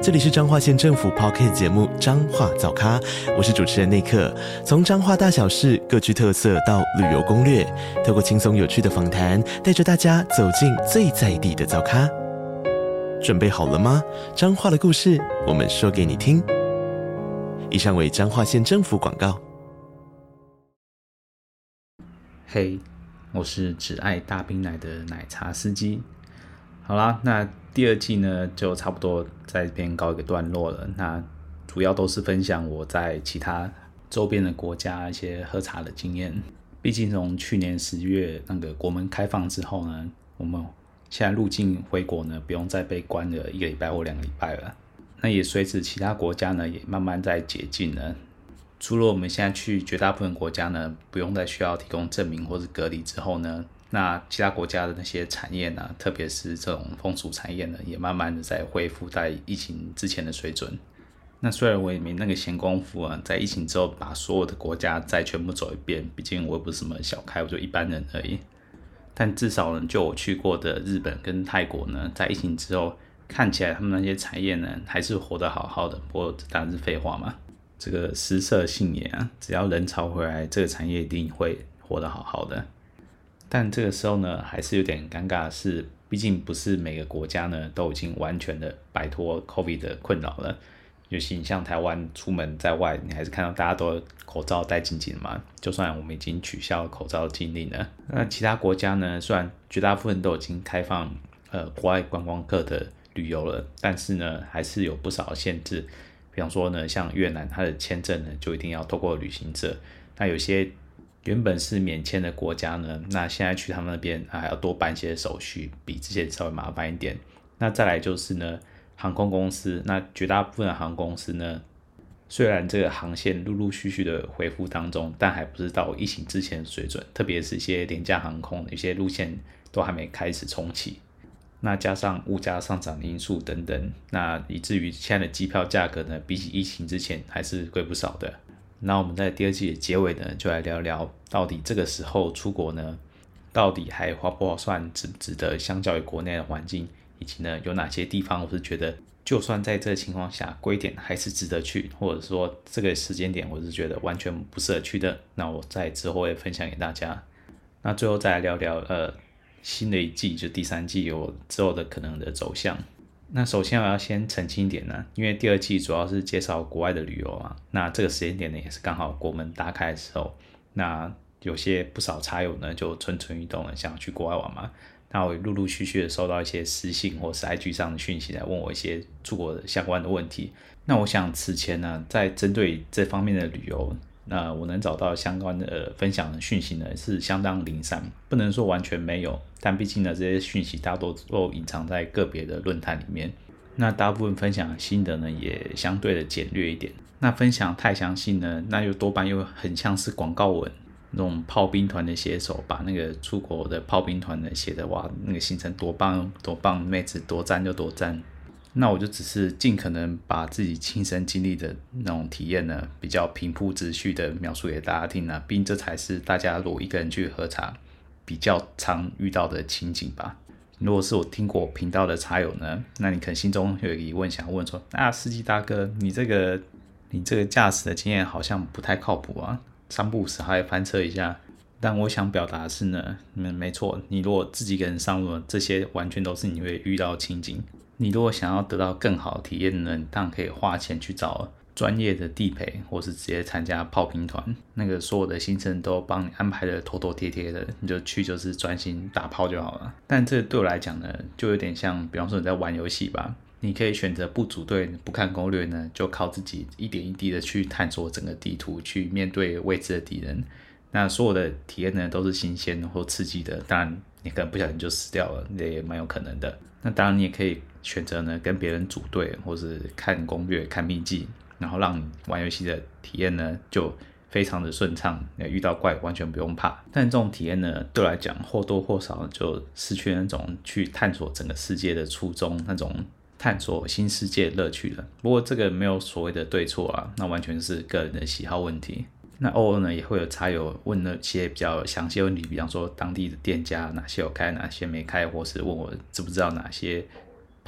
这里是彰化县政府 Podcast 节目《彰化早咖》，我是主持人内克。从彰化大小事各具特色到旅游攻略，透过轻松有趣的访谈，带着大家走进最在地的早咖。准备好了吗？彰化的故事，我们说给你听。以上为彰化县政府广告。嘿，我是只爱大冰奶的奶茶司机。好啦，那第二季呢，就差不多在这边告一个段落了。那主要都是分享我在其他周边的国家一些喝茶的经验。毕竟从去年十月那个国门开放之后呢，我们现在入境回国呢，不用再被关了一个礼拜或两个礼拜了。那也随着其他国家呢，也慢慢在解禁了。除了我们现在去绝大部分国家呢，不用再需要提供证明或是隔离之后呢。那其他国家的那些产业呢，特别是这种风俗产业呢，也慢慢的在恢复在疫情之前的水准。那虽然我也没那个闲工夫啊，在疫情之后把所有的国家再全部走一遍，毕竟我也不是什么小开，我就一般人而已。但至少呢，就我去过的日本跟泰国呢，在疫情之后，看起来他们那些产业呢，还是活得好好的。不过当然是废话嘛，这个食色性也啊，只要人潮回来，这个产业一定会活得好好的。但这个时候呢，还是有点尴尬是，毕竟不是每个国家呢都已经完全的摆脱 COVID 的困扰了。尤其你像台湾出门在外，你还是看到大家都口罩戴紧紧嘛。就算我们已经取消口罩禁令了，那其他国家呢，虽然绝大部分都已经开放呃国外观光客的旅游了，但是呢，还是有不少限制。比方说呢，像越南，它的签证呢就一定要透过旅行社。那有些。原本是免签的国家呢，那现在去他们那边还要多办一些手续，比之前稍微麻烦一点。那再来就是呢，航空公司，那绝大部分的航空公司呢，虽然这个航线陆陆续续的恢复当中，但还不是到疫情之前的水准，特别是一些廉价航空，有些路线都还没开始重启。那加上物价上涨的因素等等，那以至于现在的机票价格呢，比起疫情之前还是贵不少的。那我们在第二季的结尾呢，就来聊聊到底这个时候出国呢，到底还划不划算，值不值得？相较于国内的环境，以及呢有哪些地方我是觉得，就算在这个情况下贵点还是值得去，或者说这个时间点我是觉得完全不适合去的。那我在之后会分享给大家。那最后再来聊聊呃新的一季，就第三季有之后的可能的走向。那首先我要先澄清一点呢，因为第二季主要是介绍国外的旅游嘛，那这个时间点呢也是刚好国门打开的时候，那有些不少茶友呢就蠢蠢欲动了，想要去国外玩嘛，那我陆陆续续的收到一些私信或是 IG 上的讯息来问我一些出国的相关的问题，那我想此前呢在针对这方面的旅游。那我能找到相关的分享的讯息呢，是相当零散，不能说完全没有，但毕竟呢，这些讯息大多都隐藏在个别的论坛里面。那大部分分享的心得呢，也相对的简略一点。那分享太详细呢，那又多半又很像是广告文，那种炮兵团的写手把那个出国的炮兵团呢写的哇，那个行程多棒多棒，妹子多赞就多赞。那我就只是尽可能把自己亲身经历的那种体验呢，比较平铺直叙的描述给大家听呢，毕竟这才是大家如果一个人去喝茶比较常遇到的情景吧。如果是我听过频道的茶友呢，那你可能心中有疑问想问说：啊，司机大哥，你这个你这个驾驶的经验好像不太靠谱啊，三不五时还翻车一下。但我想表达的是呢，没没错，你如果自己一个人上路，这些完全都是你会遇到情景。你如果想要得到更好的体验呢，当然可以花钱去找专业的地陪，或是直接参加炮兵团，那个所有的行程都帮你安排的妥妥帖帖的，你就去就是专心打炮就好了。但这对我来讲呢，就有点像，比方说你在玩游戏吧，你可以选择不组队、不看攻略呢，就靠自己一点一滴的去探索整个地图，去面对未知的敌人。那所有的体验呢，都是新鲜或刺激的。当然，你可能不小心就死掉了，那也蛮有可能的。那当然，你也可以。选择呢，跟别人组队，或是看攻略、看秘籍，然后让玩游戏的体验呢，就非常的顺畅，遇到怪完全不用怕。但这种体验呢，对我来讲或多或少就失去那种去探索整个世界的初衷，那种探索新世界乐趣了。不过这个没有所谓的对错啊，那完全是个人的喜好问题。那偶尔呢，也会有茶友问那些比较详细问题，比方说当地的店家哪些有开，哪些没开，或是问我知不知道哪些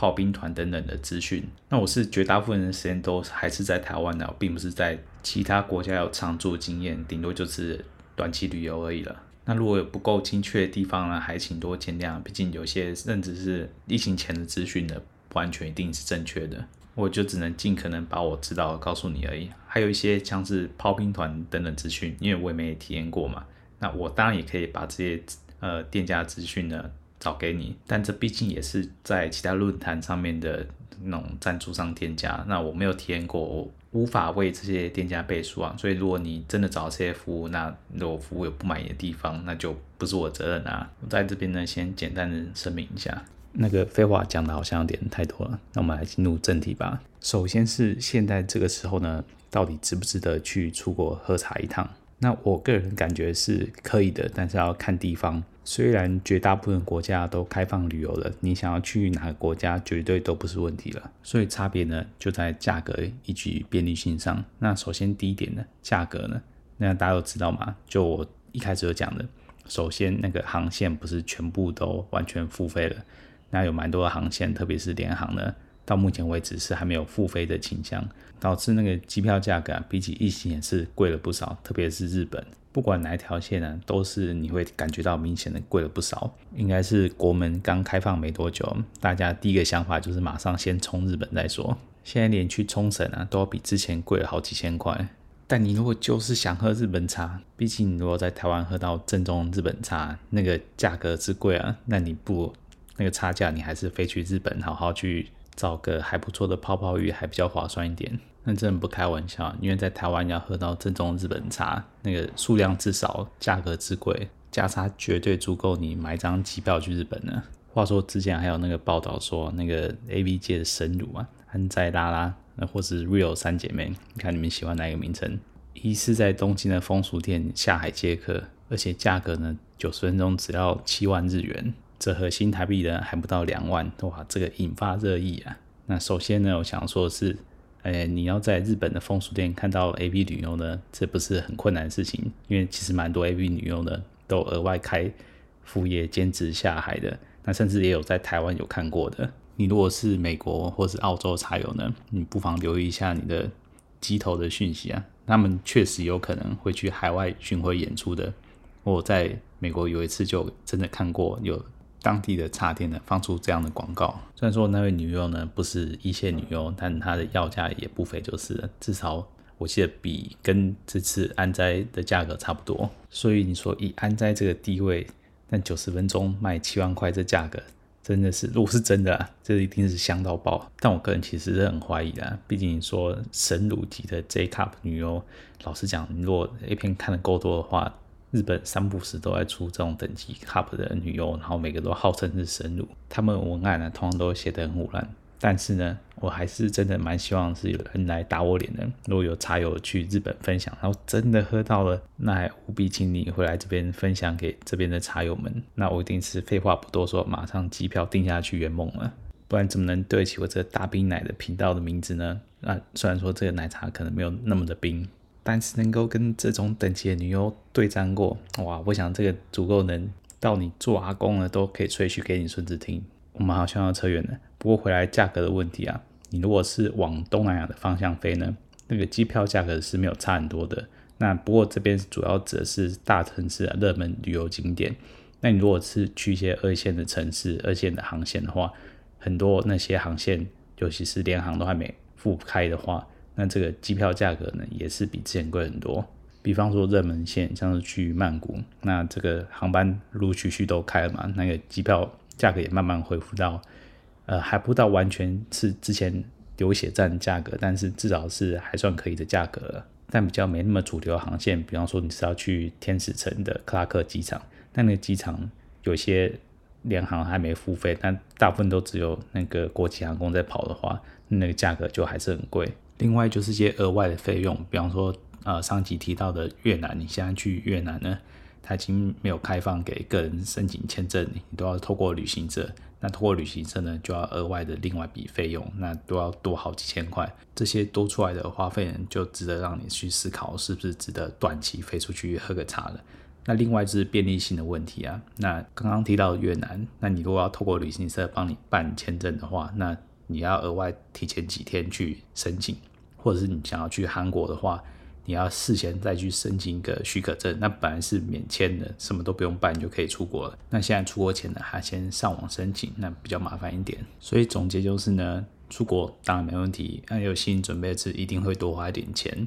炮兵团等等的资讯。那我是绝大部分的时间都还是在台湾的，并不是在其他国家有常住经验，顶多就是短期旅游而已了。那如果有不够精确的地方呢，还请多见谅，毕竟有些甚至是疫情前的资讯呢，不完全一定是正确的。我就只能尽可能把我知道告诉你而已，还有一些像是炮兵团等等资讯，因为我也没体验过嘛。那我当然也可以把这些呃店家资讯呢找给你，但这毕竟也是在其他论坛上面的那种赞助商店家，那我没有体验过，我无法为这些店家背书啊。所以如果你真的找这些服务，那如果服务有不满意的地方，那就不是我责任啊。我在这边呢，先简单的声明一下。那个废话讲的好像有点太多了，那我们来进入正题吧。首先是现在这个时候呢，到底值不值得去出国喝茶一趟？那我个人感觉是可以的，但是要看地方。虽然绝大部分国家都开放旅游了，你想要去哪个国家绝对都不是问题了。所以差别呢就在价格以及便利性上。那首先第一点呢，价格呢，那大家都知道嘛？就我一开始有讲的，首先那个航线不是全部都完全付费了。那有蛮多的航线，特别是联航呢，到目前为止是还没有付费的倾向，导致那个机票价格啊，比起疫情也是贵了不少。特别是日本，不管哪一条线呢，都是你会感觉到明显的贵了不少。应该是国门刚开放没多久，大家第一个想法就是马上先冲日本再说。现在连去冲绳啊，都要比之前贵了好几千块。但你如果就是想喝日本茶，毕竟你如果在台湾喝到正宗日本茶，那个价格之贵啊，那你不。那个差价，你还是飞去日本好好去找个还不错的泡泡浴，还比较划算一点。那真的不开玩笑，因为在台湾要喝到正宗日本茶，那个数量之少，价格之贵，价差绝对足够你买张机票去日本呢。话说之前还有那个报道说，那个 AV 界的神乳啊，安在拉拉，那或是 Real 三姐妹，你看你们喜欢哪一个名称？疑似在东京的风俗店下海接客，而且价格呢，九十分钟只要七万日元。折合新台币呢，还不到两万，哇，这个引发热议啊。那首先呢，我想说的是，哎，你要在日本的风俗店看到 AV 女优呢，这不是很困难的事情，因为其实蛮多 AV 女优呢，都额外开副业兼职下海的。那甚至也有在台湾有看过的。你如果是美国或是澳洲茶友呢，你不妨留意一下你的机头的讯息啊，他们确实有可能会去海外巡回演出的。我在美国有一次就真的看过有。当地的茶店呢，放出这样的广告，虽然说那位女优呢不是一线女优，但她的要价也不菲，就是了，至少我记得比跟这次安斋的价格差不多。所以你说以安斋这个地位，那九十分钟卖七万块这价格，真的是如果是真的啊，这一定是香到爆。但我个人其实是很怀疑的，毕竟说神乳级的 J Cup 女优，老实讲，如果 A 片看得够多的话。日本三不时都在出这种等级 cup 的女优，然后每个都号称是神乳。他们文案呢，通常都写得很胡乱。但是呢，我还是真的蛮希望是有人来打我脸的。如果有茶友去日本分享，然后真的喝到了，那还务必请你回来这边分享给这边的茶友们。那我一定是废话不多说，马上机票订下去圆梦了。不然怎么能对得起我这个大冰奶的频道的名字呢？那虽然说这个奶茶可能没有那么的冰。但是能够跟这种等级的女优对战过，哇！我想这个足够能到你做阿公了都可以吹嘘给你孙子听。我们好像要扯远了，不过回来价格的问题啊，你如果是往东南亚的方向飞呢，那个机票价格是没有差很多的。那不过这边主要指的是大城市啊，热门旅游景点。那你如果是去一些二线的城市、二线的航线的话，很多那些航线，尤其是联航都还没复开的话。那这个机票价格呢，也是比之前贵很多。比方说热门线，像是去曼谷，那这个航班陆陆续续都开了嘛，那个机票价格也慢慢恢复到，呃，还不到完全是之前流血战的价格，但是至少是还算可以的价格。但比较没那么主流航线，比方说你是要去天使城的克拉克机场，那那个机场有些联航还没付费，但大部分都只有那个国际航空在跑的话，那个价格就还是很贵。另外就是一些额外的费用，比方说呃上集提到的越南，你现在去越南呢，它已经没有开放给个人申请签证，你都要透过旅行社。那透过旅行社呢，就要额外的另外一笔费用，那都要多好几千块。这些多出来的花费呢，就值得让你去思考，是不是值得短期飞出去喝个茶了。那另外就是便利性的问题啊。那刚刚提到越南，那你如果要透过旅行社帮你办签证的话，那你要额外提前几天去申请，或者是你想要去韩国的话。你要事先再去申请一个许可证，那本来是免签的，什么都不用办就可以出国了。那现在出国前呢，还先上网申请，那比较麻烦一点。所以总结就是呢，出国当然没问题，那有心理准备是一定会多花一点钱。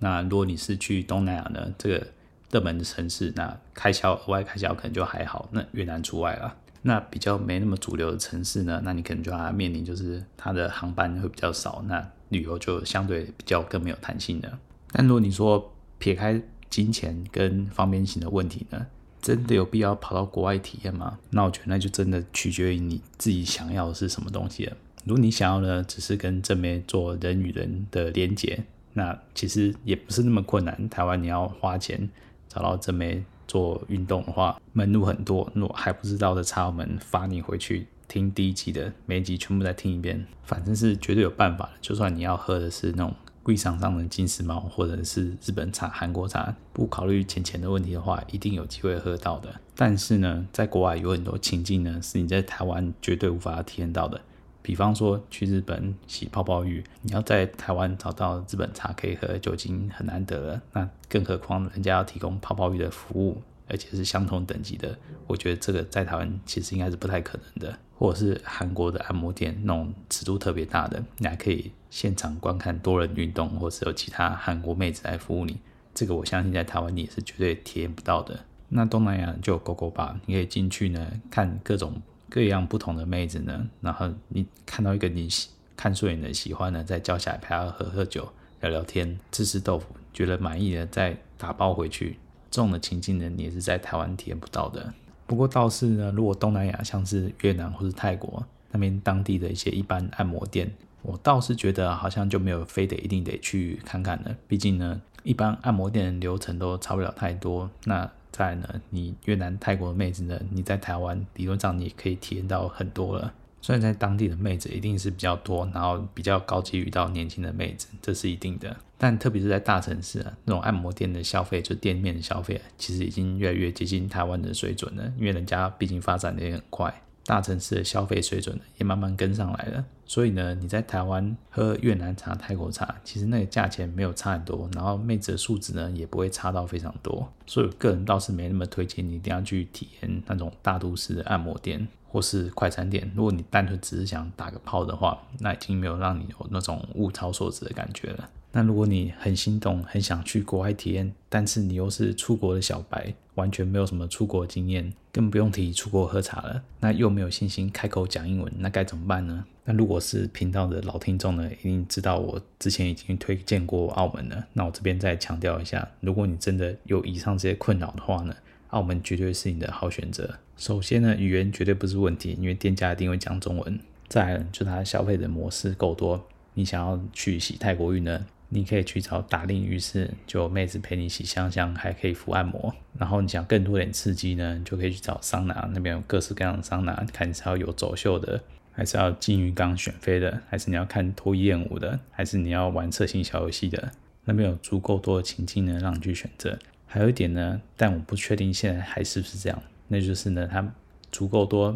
那如果你是去东南亚呢，这个热门的城市，那开销额外开销可能就还好。那越南除外了。那比较没那么主流的城市呢，那你可能就要面临就是它的航班会比较少，那旅游就相对比较更没有弹性的。但如果你说撇开金钱跟方便性的问题呢，真的有必要跑到国外体验吗？那我觉得那就真的取决于你自己想要的是什么东西了。如果你想要的只是跟正妹做人与人的连接，那其实也不是那么困难。台湾你要花钱找到正妹做运动的话，门路很多。如果还不知道的，插我们发你回去听第一集的，每一集全部再听一遍，反正是绝对有办法的。就算你要喝的是那种。柜上上的金丝猫，或者是日本茶、韩国茶，不考虑钱钱的问题的话，一定有机会喝到的。但是呢，在国外有很多情境呢，是你在台湾绝对无法体验到的。比方说去日本洗泡泡浴，你要在台湾找到日本茶可以喝，就已经很难得了。那更何况人家要提供泡泡浴的服务，而且是相同等级的，我觉得这个在台湾其实应该是不太可能的。或者是韩国的按摩店那种尺度特别大的，你还可以现场观看多人运动，或是有其他韩国妹子来服务你。这个我相信在台湾你也是绝对体验不到的。那东南亚就有勾勾吧，你可以进去呢，看各种各样不同的妹子呢，然后你看到一个你喜看顺眼的喜欢的，再叫下来陪她喝喝酒、聊聊天、吃吃豆腐，觉得满意的再打包回去。这种的情境呢，你也是在台湾体验不到的。不过倒是呢，如果东南亚像是越南或是泰国那边当地的一些一般按摩店，我倒是觉得好像就没有非得一定得去看看了。毕竟呢，一般按摩店的流程都差不了太多。那再呢，你越南、泰国的妹子呢，你在台湾理论上你可以体验到很多了。虽然在当地的妹子一定是比较多，然后比较高级遇到年轻的妹子，这是一定的。但特别是在大城市啊，那种按摩店的消费，就店面的消费，其实已经越来越接近台湾的水准了。因为人家毕竟发展的也很快，大城市的消费水准也慢慢跟上来了。所以呢，你在台湾喝越南茶、泰国茶，其实那个价钱没有差很多，然后妹子的素质呢也不会差到非常多。所以我个人倒是没那么推荐你一定要去体验那种大都市的按摩店。或是快餐店，如果你单纯只是想打个泡的话，那已经没有让你有那种物超所值的感觉了。那如果你很心动，很想去国外体验，但是你又是出国的小白，完全没有什么出国经验，更不用提出国喝茶了，那又没有信心开口讲英文，那该怎么办呢？那如果是频道的老听众呢，一定知道我之前已经推荐过澳门了。那我这边再强调一下，如果你真的有以上这些困扰的话呢，澳门绝对是你的好选择。首先呢，语言绝对不是问题，因为店家一定会讲中文。再来，就它消费的模式够多。你想要去洗泰国浴呢，你可以去找打令浴室，就妹子陪你洗香香，还可以敷按摩。然后你想更多点刺激呢，你就可以去找桑拿，那边有各式各样的桑拿，看你是要有走秀的，还是要进浴缸选妃的，还是你要看脱衣艳舞的，还是你要玩色情小游戏的，那边有足够多的情境呢，让你去选择。还有一点呢，但我不确定现在还是不是这样，那就是呢，它足够多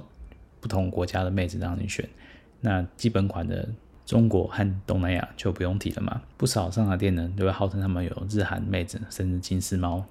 不同国家的妹子让你选。那基本款的中国和东南亚就不用提了嘛。不少上海店呢，都会号称他们有日韩妹子，甚至金丝猫。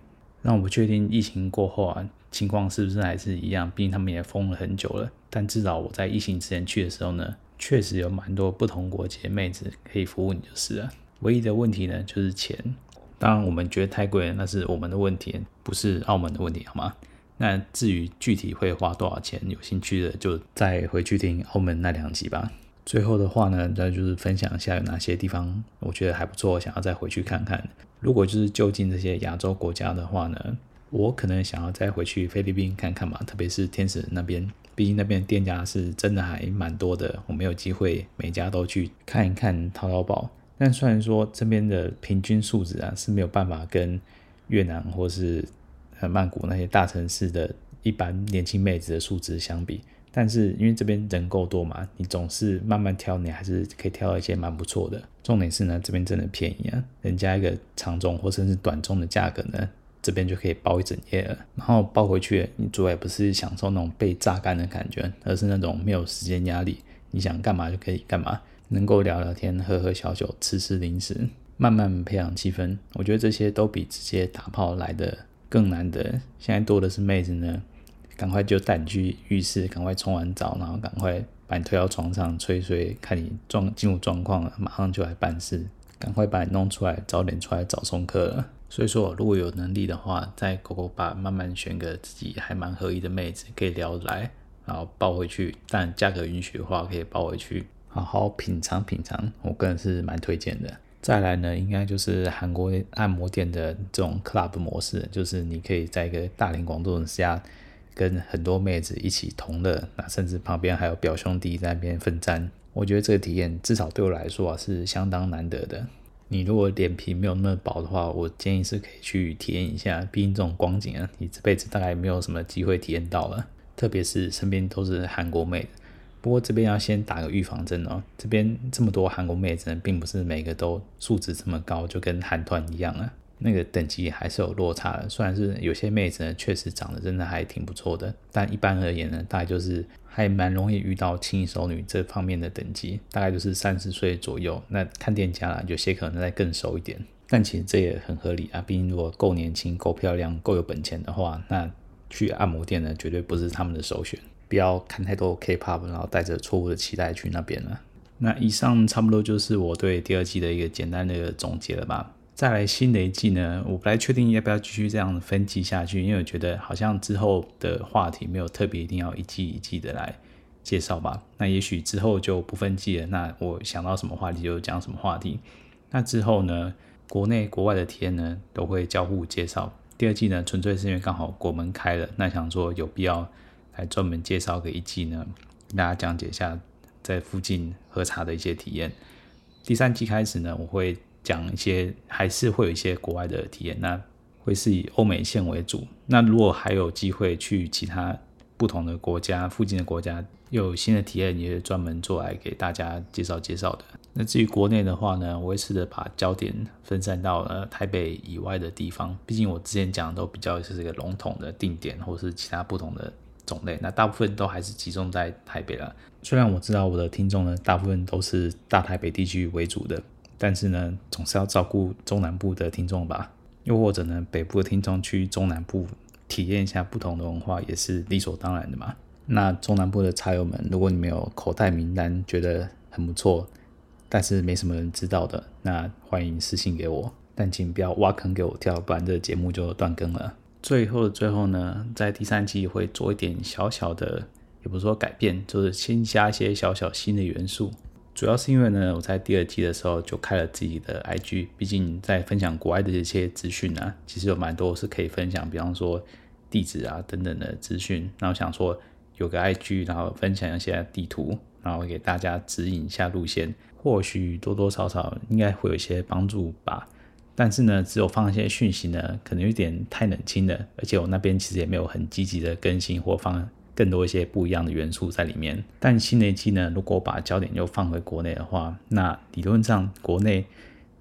那我不确定疫情过后啊，情况是不是还是一样？毕竟他们也封了很久了。但至少我在疫情之前去的时候呢，确实有蛮多不同国籍的妹子可以服务你就是了。唯一的问题呢，就是钱。当然，我们觉得太贵了，那是我们的问题，不是澳门的问题，好吗？那至于具体会花多少钱，有兴趣的就再回去听澳门那两集吧。最后的话呢，再就是分享一下有哪些地方我觉得还不错，想要再回去看看。如果就是就近这些亚洲国家的话呢，我可能想要再回去菲律宾看看嘛，特别是天使那边，毕竟那边店家是真的还蛮多的，我没有机会每家都去看一看，淘淘宝。但虽然说这边的平均素质啊是没有办法跟越南或是呃曼谷那些大城市的一般年轻妹子的素质相比，但是因为这边人够多嘛，你总是慢慢挑，你还是可以挑到一些蛮不错的。重点是呢，这边真的便宜啊，人家一个长中或甚至短中的价格呢，这边就可以包一整夜了。然后包回去，你主要也不是享受那种被榨干的感觉，而是那种没有时间压力，你想干嘛就可以干嘛。能够聊聊天、喝喝小酒、吃吃零食，慢慢培养气氛，我觉得这些都比直接打炮来的更难得。现在多的是妹子呢，赶快就带你去浴室，赶快冲完澡，然后赶快把你推到床上吹吹，看你状进入状况了，马上就来办事，赶快把你弄出来，早点出来早送客。所以说，如果有能力的话，在狗狗吧慢慢选个自己还蛮合意的妹子，可以聊得来，然后抱回去，但价格允许的话，可以抱回去。好好品尝品尝，我个人是蛮推荐的。再来呢，应该就是韩国按摩店的这种 club 模式，就是你可以在一个大庭广众之下，跟很多妹子一起同乐，那甚至旁边还有表兄弟在那边奋战。我觉得这个体验至少对我来说啊是相当难得的。你如果脸皮没有那么薄的话，我建议是可以去体验一下。毕竟这种光景啊，你这辈子大概没有什么机会体验到了，特别是身边都是韩国妹。不过这边要先打个预防针哦，这边这么多韩国妹子，并不是每个都素质这么高，就跟韩团一样啊，那个等级还是有落差的。虽然是有些妹子呢，确实长得真的还挺不错的，但一般而言呢，大概就是还蛮容易遇到轻熟女这方面的等级，大概就是三十岁左右。那看店家啦，有些可能再更熟一点，但其实这也很合理啊。毕竟如果够年轻、够漂亮、够有本钱的话，那去按摩店呢，绝对不是他们的首选。不要看太多 K-pop，然后带着错误的期待去那边了。那以上差不多就是我对第二季的一个简单的总结了吧。再来新的一季呢，我不太确定要不要继续这样分季下去，因为我觉得好像之后的话题没有特别一定要一季一季的来介绍吧。那也许之后就不分季了。那我想到什么话题就讲什么话题。那之后呢，国内国外的体验呢都会交互介绍。第二季呢，纯粹是因为刚好国门开了，那想说有必要。来专门介绍个一季呢，跟大家讲解一下在附近喝茶的一些体验。第三季开始呢，我会讲一些，还是会有一些国外的体验，那会是以欧美线为主。那如果还有机会去其他不同的国家、附近的国家，又有新的体验，也是专门做来给大家介绍介绍的。那至于国内的话呢，我会试着把焦点分散到呃台北以外的地方，毕竟我之前讲的都比较是这个笼统的定点，或是其他不同的。种类，那大部分都还是集中在台北了。虽然我知道我的听众呢，大部分都是大台北地区为主的，但是呢，总是要照顾中南部的听众吧。又或者呢，北部的听众去中南部体验一下不同的文化，也是理所当然的嘛。那中南部的茶友们，如果你没有口袋名单，觉得很不错，但是没什么人知道的，那欢迎私信给我，但请不要挖坑给我跳，不然这节目就断更了。最后的最后呢，在第三季会做一点小小的，也不是说改变，就是先加一些小小新的元素。主要是因为呢，我在第二季的时候就开了自己的 IG，毕竟在分享国外的一些资讯啊，其实有蛮多是可以分享，比方说地址啊等等的资讯。然后想说有个 IG，然后分享一些地图，然后给大家指引一下路线，或许多多少少应该会有一些帮助吧。但是呢，只有放一些讯息呢，可能有点太冷清了，而且我那边其实也没有很积极的更新或放更多一些不一样的元素在里面。但新的一季呢，如果把焦点又放回国内的话，那理论上国内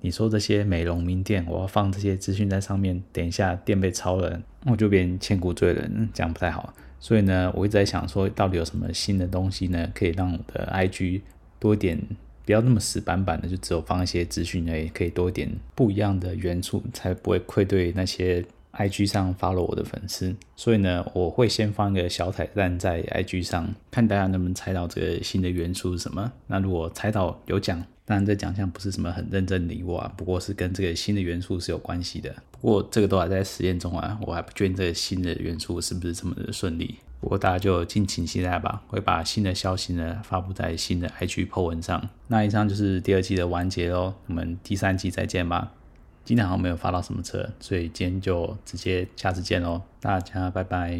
你说这些美容名店，我要放这些资讯在上面，等一下店被抄了，我就变千古罪人，这样不太好。所以呢，我一直在想说，到底有什么新的东西呢，可以让我的 IG 多一点。不要那么死板板的，就只有放一些资讯而已，可以多一点不一样的元素，才不会愧对那些 IG 上发了我的粉丝。所以呢，我会先放一个小彩蛋在 IG 上，看大家能不能猜到这个新的元素是什么。那如果猜到有奖，当然这奖项不是什么很认真礼物啊，不过是跟这个新的元素是有关系的。不过这个都还在实验中啊，我还不确定这个新的元素是不是这么的顺利。不过大家就敬请期待吧，会把新的消息呢发布在新的 IG po 文上。那以上就是第二季的完结喽，我们第三季再见吧。今天好像没有发到什么车，所以今天就直接下次见喽，大家拜拜。